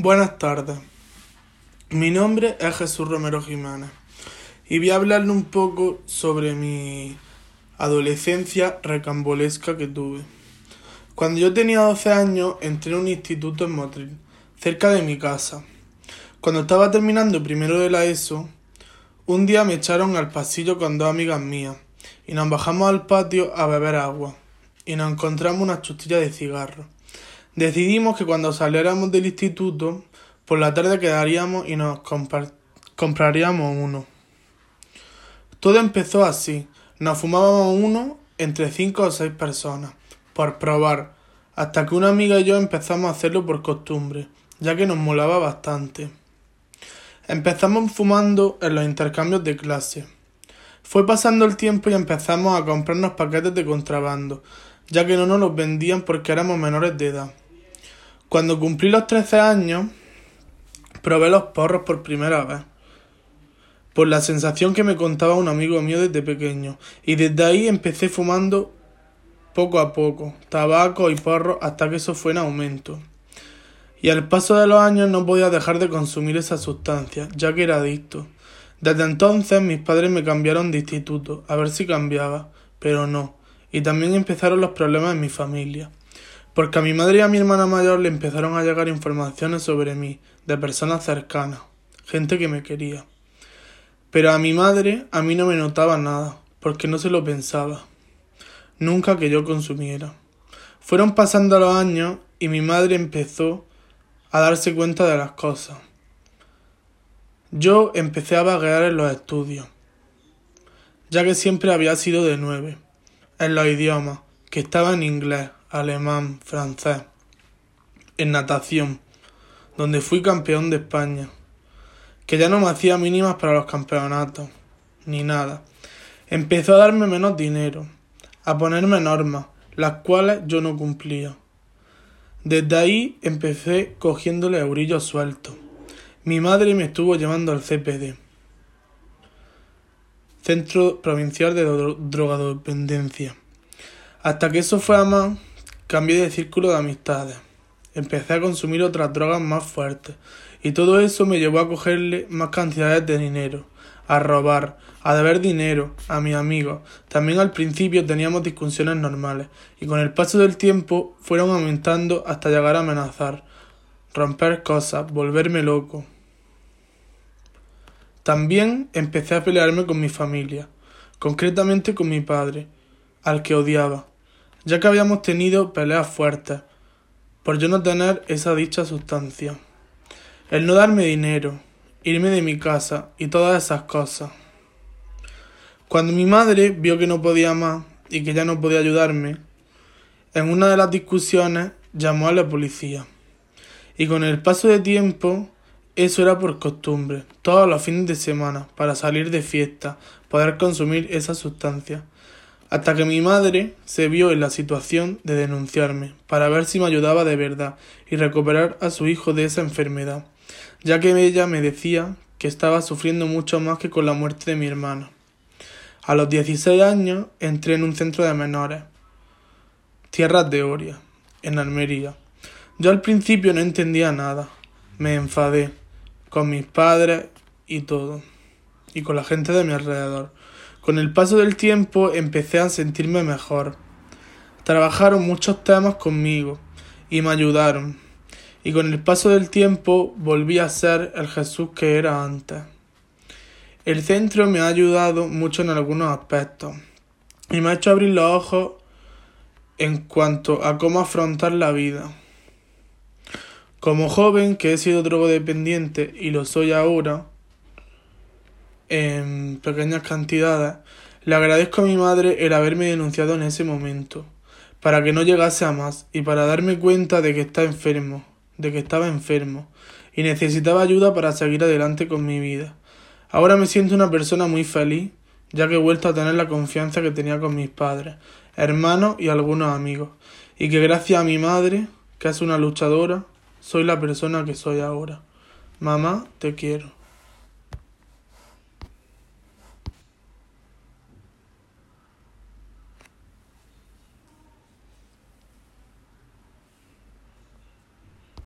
Buenas tardes. Mi nombre es Jesús Romero Jiménez y voy a hablarle un poco sobre mi adolescencia recambolesca que tuve. Cuando yo tenía 12 años entré en un instituto en Motril, cerca de mi casa. Cuando estaba terminando primero de la ESO, un día me echaron al pasillo con dos amigas mías y nos bajamos al patio a beber agua y nos encontramos una chustilla de cigarros. Decidimos que cuando saliéramos del instituto, por la tarde quedaríamos y nos compraríamos uno. Todo empezó así. Nos fumábamos uno entre cinco o seis personas, por probar, hasta que una amiga y yo empezamos a hacerlo por costumbre, ya que nos molaba bastante. Empezamos fumando en los intercambios de clase. Fue pasando el tiempo y empezamos a comprarnos paquetes de contrabando, ya que no nos los vendían porque éramos menores de edad. Cuando cumplí los 13 años, probé los porros por primera vez, por la sensación que me contaba un amigo mío desde pequeño, y desde ahí empecé fumando poco a poco, tabaco y porros hasta que eso fue en aumento. Y al paso de los años no podía dejar de consumir esa sustancia, ya que era adicto. Desde entonces mis padres me cambiaron de instituto, a ver si cambiaba, pero no, y también empezaron los problemas en mi familia porque a mi madre y a mi hermana mayor le empezaron a llegar informaciones sobre mí, de personas cercanas, gente que me quería. Pero a mi madre a mí no me notaba nada, porque no se lo pensaba. Nunca que yo consumiera. Fueron pasando los años y mi madre empezó a darse cuenta de las cosas. Yo empecé a vaguear en los estudios, ya que siempre había sido de nueve, en los idiomas, que estaba en inglés, alemán, francés, en natación, donde fui campeón de España, que ya no me hacía mínimas para los campeonatos, ni nada. Empezó a darme menos dinero, a ponerme normas, las cuales yo no cumplía. Desde ahí empecé cogiéndole eurillos sueltos. Mi madre me estuvo llevando al CPD, Centro Provincial de Drogadependencia. Hasta que eso fue a más Cambié de círculo de amistades. Empecé a consumir otras drogas más fuertes. Y todo eso me llevó a cogerle más cantidades de dinero, a robar, a deber dinero a mis amigos. También al principio teníamos discusiones normales, y con el paso del tiempo fueron aumentando hasta llegar a amenazar, romper cosas, volverme loco. También empecé a pelearme con mi familia, concretamente con mi padre, al que odiaba ya que habíamos tenido peleas fuertes, por yo no tener esa dicha sustancia. El no darme dinero, irme de mi casa y todas esas cosas. Cuando mi madre vio que no podía más y que ya no podía ayudarme, en una de las discusiones llamó a la policía. Y con el paso de tiempo, eso era por costumbre, todos los fines de semana, para salir de fiesta, poder consumir esa sustancia hasta que mi madre se vio en la situación de denunciarme para ver si me ayudaba de verdad y recuperar a su hijo de esa enfermedad, ya que ella me decía que estaba sufriendo mucho más que con la muerte de mi hermano. A los 16 años entré en un centro de menores, Tierras de Oria, en Almería. Yo al principio no entendía nada, me enfadé con mis padres y todo, y con la gente de mi alrededor con el paso del tiempo empecé a sentirme mejor. Trabajaron muchos temas conmigo y me ayudaron. Y con el paso del tiempo volví a ser el Jesús que era antes. El centro me ha ayudado mucho en algunos aspectos y me ha hecho abrir los ojos en cuanto a cómo afrontar la vida. Como joven que he sido drogodependiente y lo soy ahora, en pequeñas cantidades, le agradezco a mi madre el haberme denunciado en ese momento, para que no llegase a más y para darme cuenta de que está enfermo, de que estaba enfermo y necesitaba ayuda para seguir adelante con mi vida. Ahora me siento una persona muy feliz, ya que he vuelto a tener la confianza que tenía con mis padres, hermanos y algunos amigos, y que gracias a mi madre, que es una luchadora, soy la persona que soy ahora. Mamá, te quiero.